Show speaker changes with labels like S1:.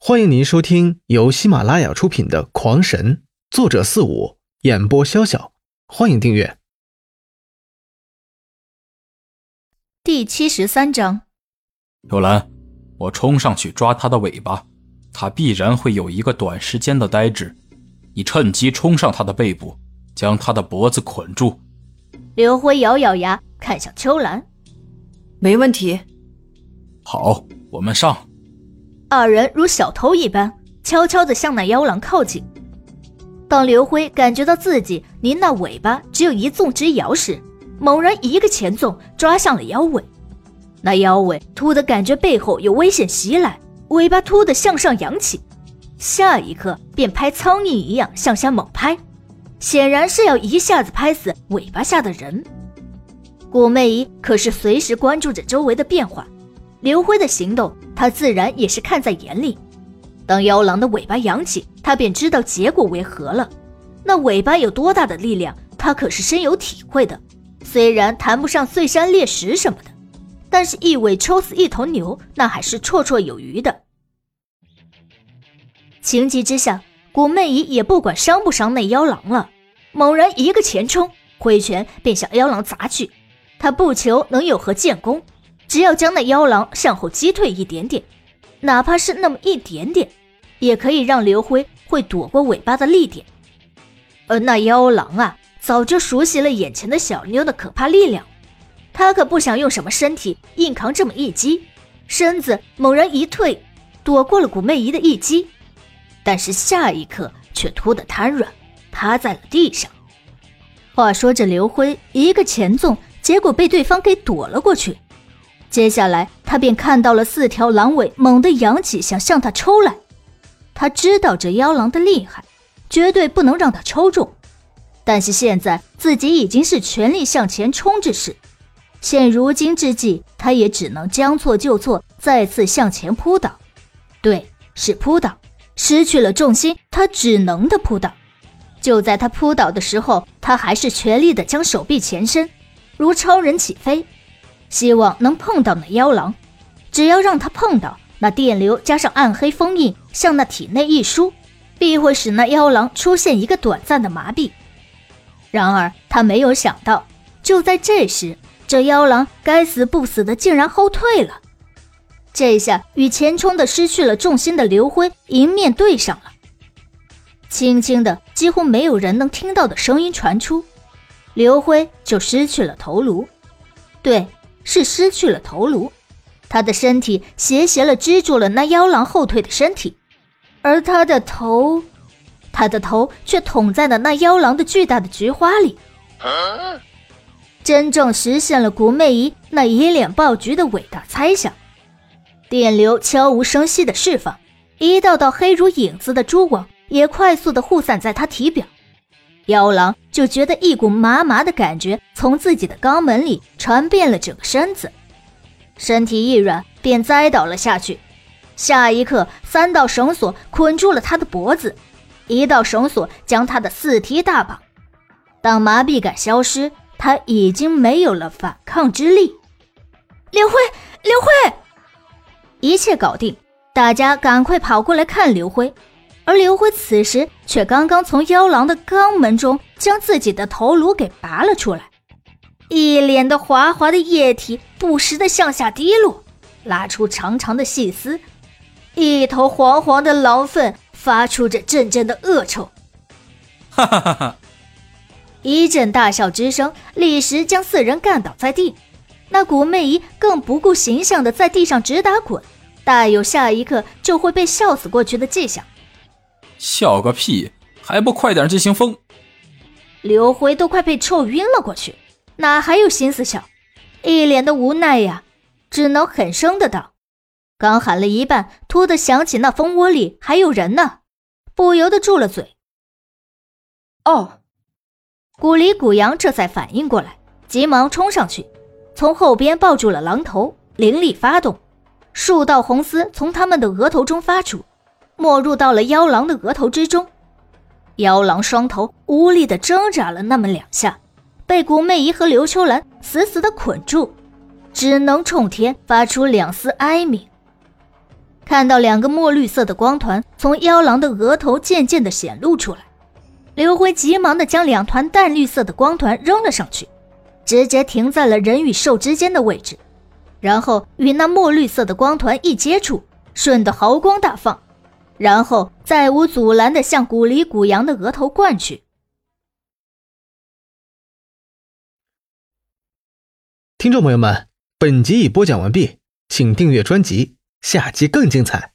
S1: 欢迎您收听由喜马拉雅出品的《狂神》，作者四五，演播潇潇。欢迎订阅。
S2: 第七十三章，
S3: 幽兰，我冲上去抓它的尾巴，它必然会有一个短时间的呆滞。你趁机冲上它的背部，将它的脖子捆住。
S2: 刘辉咬咬牙，看向秋兰，
S4: 没问题。
S3: 好，我们上。
S2: 二人如小偷一般，悄悄地向那妖狼靠近。当刘辉感觉到自己离那尾巴只有一纵之遥时，猛然一个前纵，抓向了妖尾。那妖尾突的感觉背后有危险袭来，尾巴突的向上扬起，下一刻便拍苍蝇一样向下猛拍，显然是要一下子拍死尾巴下的人。古媚姨可是随时关注着周围的变化。刘辉的行动，他自然也是看在眼里。当妖狼的尾巴扬起，他便知道结果为何了。那尾巴有多大的力量，他可是深有体会的。虽然谈不上碎山裂石什么的，但是一尾抽死一头牛，那还是绰绰有余的。情急之下，古媚姨也不管伤不伤那妖狼了，猛然一个前冲，挥拳便向妖狼砸去。他不求能有何建功。只要将那妖狼向后击退一点点，哪怕是那么一点点，也可以让刘辉会躲过尾巴的力点。而那妖狼啊，早就熟悉了眼前的小妞的可怕力量，他可不想用什么身体硬扛这么一击，身子猛然一退，躲过了古媚姨的一击，但是下一刻却突的瘫软，趴在了地上。话说这刘辉一个前纵，结果被对方给躲了过去。接下来，他便看到了四条狼尾猛地扬起，想向他抽来。他知道这妖狼的厉害，绝对不能让他抽中。但是现在自己已经是全力向前冲之势，现如今之际，他也只能将错就错，再次向前扑倒。对，是扑倒，失去了重心，他只能的扑倒。就在他扑倒的时候，他还是全力的将手臂前伸，如超人起飞。希望能碰到那妖狼，只要让他碰到，那电流加上暗黑封印向那体内一输，必会使那妖狼出现一个短暂的麻痹。然而他没有想到，就在这时，这妖狼该死不死的竟然后退了。这下与前冲的失去了重心的刘辉迎面对上了，轻轻的几乎没有人能听到的声音传出，刘辉就失去了头颅。对。是失去了头颅，他的身体斜斜了支住了那妖狼后退的身体，而他的头，他的头却捅在了那妖狼的巨大的菊花里，真正实现了古媚姨那一脸爆菊的伟大猜想。电流悄无声息的释放，一道道黑如影子的蛛网也快速的护散在他体表。妖狼就觉得一股麻麻的感觉从自己的肛门里传遍了整个身子，身体一软便栽倒了下去。下一刻，三道绳索捆住了他的脖子，一道绳索将他的四蹄大绑。当麻痹感消失，他已经没有了反抗之力。刘辉，刘辉，一切搞定，大家赶快跑过来看刘辉。而刘辉此时却刚刚从妖狼的肛门中将自己的头颅给拔了出来，一脸的滑滑的液体不时的向下滴落，拉出长长的细丝，一头黄黄的狼粪发出着阵阵的恶臭。
S3: 哈哈哈哈！
S2: 一阵大笑之声立时将四人干倒在地，那古媚姨更不顾形象的在地上直打滚，大有下一刻就会被笑死过去的迹象。
S3: 笑个屁！还不快点进行风！
S2: 刘辉都快被臭晕了过去，哪还有心思笑？一脸的无奈呀，只能狠声的道。刚喊了一半，突的想起那蜂窝里还有人呢，不由得住了嘴。
S4: 哦，
S2: 古里古阳这才反应过来，急忙冲上去，从后边抱住了狼头，灵力发动，数道红丝从他们的额头中发出。没入到了妖狼的额头之中，妖狼双头无力的挣扎了那么两下，被古媚姨和刘秋兰死死的捆住，只能冲天发出两丝哀鸣。看到两个墨绿色的光团从妖狼的额头渐渐的显露出来，刘辉急忙的将两团淡绿色的光团扔了上去，直接停在了人与兽之间的位置，然后与那墨绿色的光团一接触，瞬的毫光大放，然后再无阻拦的向古里古阳的额头灌去。
S1: 听众朋友们，本集已播讲完毕，请订阅专辑，下集更精彩。